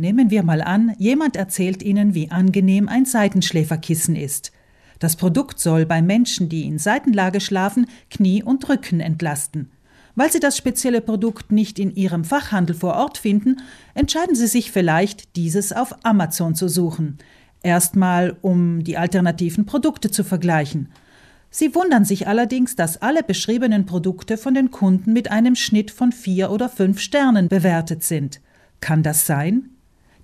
Nehmen wir mal an, jemand erzählt Ihnen, wie angenehm ein Seitenschläferkissen ist. Das Produkt soll bei Menschen, die in Seitenlage schlafen, Knie und Rücken entlasten. Weil Sie das spezielle Produkt nicht in Ihrem Fachhandel vor Ort finden, entscheiden Sie sich vielleicht, dieses auf Amazon zu suchen. Erstmal, um die alternativen Produkte zu vergleichen. Sie wundern sich allerdings, dass alle beschriebenen Produkte von den Kunden mit einem Schnitt von vier oder fünf Sternen bewertet sind. Kann das sein?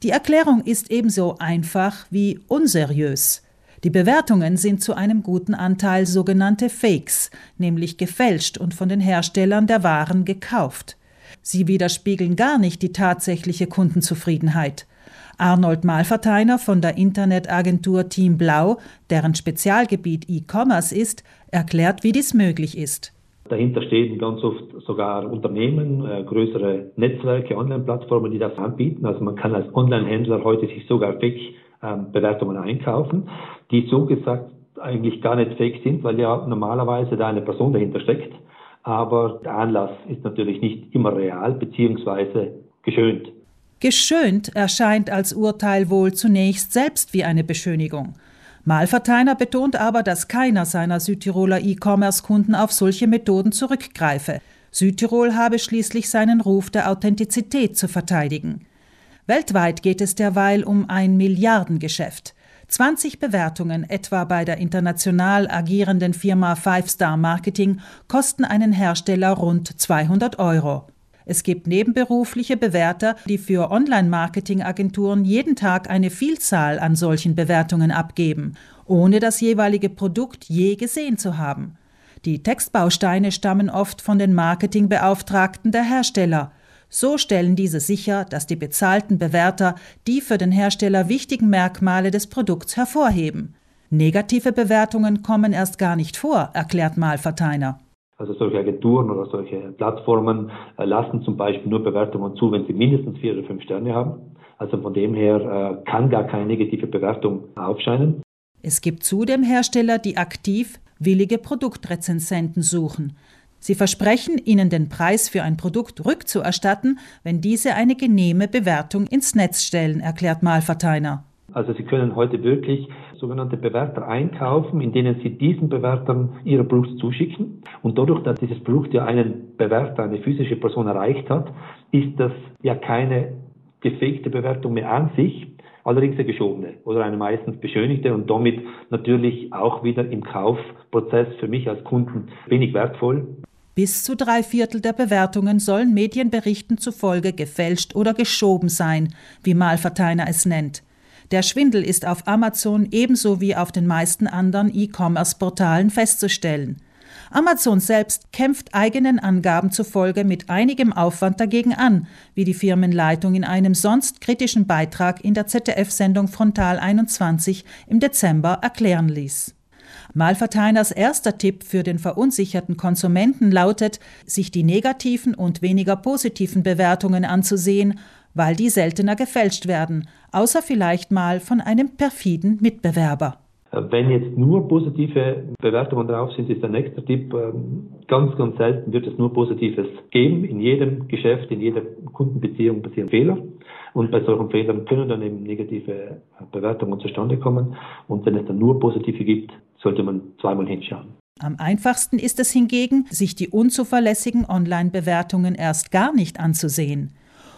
Die Erklärung ist ebenso einfach wie unseriös. Die Bewertungen sind zu einem guten Anteil sogenannte Fakes, nämlich gefälscht und von den Herstellern der Waren gekauft. Sie widerspiegeln gar nicht die tatsächliche Kundenzufriedenheit. Arnold Malverteiner von der Internetagentur Team Blau, deren Spezialgebiet E-Commerce ist, erklärt, wie dies möglich ist. Dahinter stehen ganz oft sogar Unternehmen, äh, größere Netzwerke, Online-Plattformen, die das anbieten. Also man kann als Online-Händler heute sich sogar Fake-Bewertungen ähm, einkaufen, die so gesagt eigentlich gar nicht fake sind, weil ja normalerweise da eine Person dahinter steckt. Aber der Anlass ist natürlich nicht immer real beziehungsweise geschönt. Geschönt erscheint als Urteil wohl zunächst selbst wie eine Beschönigung. Malverteiner betont aber, dass keiner seiner Südtiroler E-Commerce-Kunden auf solche Methoden zurückgreife. Südtirol habe schließlich seinen Ruf der Authentizität zu verteidigen. Weltweit geht es derweil um ein Milliardengeschäft. 20 Bewertungen etwa bei der international agierenden Firma Five Star Marketing kosten einen Hersteller rund 200 Euro. Es gibt nebenberufliche Bewerter, die für Online-Marketing-Agenturen jeden Tag eine Vielzahl an solchen Bewertungen abgeben, ohne das jeweilige Produkt je gesehen zu haben. Die Textbausteine stammen oft von den Marketingbeauftragten der Hersteller. So stellen diese sicher, dass die bezahlten Bewerter die für den Hersteller wichtigen Merkmale des Produkts hervorheben. Negative Bewertungen kommen erst gar nicht vor, erklärt Malverteiner. Also solche Agenturen oder solche Plattformen äh, lassen zum Beispiel nur Bewertungen zu, wenn sie mindestens vier oder fünf Sterne haben. Also von dem her äh, kann gar keine negative Bewertung aufscheinen. Es gibt zudem Hersteller, die aktiv willige Produktrezensenten suchen. Sie versprechen, ihnen den Preis für ein Produkt rückzuerstatten, wenn diese eine genehme Bewertung ins Netz stellen, erklärt Malverteiner. Also Sie können heute wirklich sogenannte Bewerter einkaufen, in denen Sie diesen Bewertern Ihre Produkt zuschicken. Und dadurch, dass dieses Produkt ja einen Bewerter, eine physische Person erreicht hat, ist das ja keine gefakte Bewertung mehr an sich, allerdings eine geschobene oder eine meistens beschönigte und damit natürlich auch wieder im Kaufprozess für mich als Kunden wenig wertvoll. Bis zu drei Viertel der Bewertungen sollen Medienberichten zufolge gefälscht oder geschoben sein, wie Malverteiner es nennt. Der Schwindel ist auf Amazon ebenso wie auf den meisten anderen E-Commerce-Portalen festzustellen. Amazon selbst kämpft eigenen Angaben zufolge mit einigem Aufwand dagegen an, wie die Firmenleitung in einem sonst kritischen Beitrag in der ZDF-Sendung Frontal 21 im Dezember erklären ließ. Malverteiners erster Tipp für den verunsicherten Konsumenten lautet, sich die negativen und weniger positiven Bewertungen anzusehen weil die seltener gefälscht werden, außer vielleicht mal von einem perfiden Mitbewerber. Wenn jetzt nur positive Bewertungen drauf sind, ist der nächste Tipp, ähm, ganz, ganz selten wird es nur Positives geben. In jedem Geschäft, in jeder Kundenbeziehung passieren Fehler. Und bei solchen Fehlern können dann eben negative Bewertungen zustande kommen. Und wenn es dann nur positive gibt, sollte man zweimal hinschauen. Am einfachsten ist es hingegen, sich die unzuverlässigen Online-Bewertungen erst gar nicht anzusehen.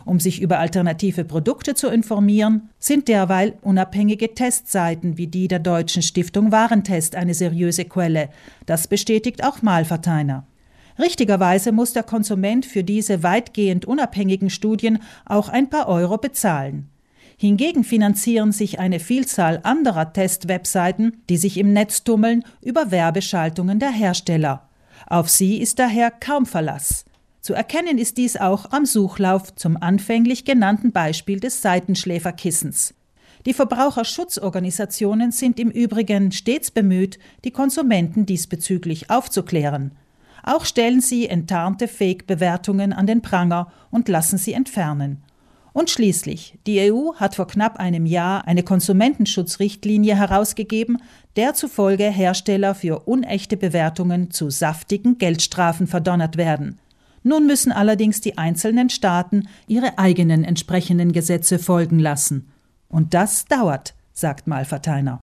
Um sich über alternative Produkte zu informieren, sind derweil unabhängige Testseiten wie die der Deutschen Stiftung Warentest eine seriöse Quelle. Das bestätigt auch Malverteiner. Richtigerweise muss der Konsument für diese weitgehend unabhängigen Studien auch ein paar Euro bezahlen. Hingegen finanzieren sich eine Vielzahl anderer Testwebseiten, die sich im Netz tummeln, über Werbeschaltungen der Hersteller. Auf sie ist daher kaum Verlass. Zu erkennen ist dies auch am Suchlauf zum anfänglich genannten Beispiel des Seitenschläferkissens. Die Verbraucherschutzorganisationen sind im Übrigen stets bemüht, die Konsumenten diesbezüglich aufzuklären. Auch stellen sie enttarnte Fake-Bewertungen an den Pranger und lassen sie entfernen. Und schließlich, die EU hat vor knapp einem Jahr eine Konsumentenschutzrichtlinie herausgegeben, der zufolge Hersteller für unechte Bewertungen zu saftigen Geldstrafen verdonnert werden. Nun müssen allerdings die einzelnen Staaten ihre eigenen entsprechenden Gesetze folgen lassen. Und das dauert, sagt Malverteiner.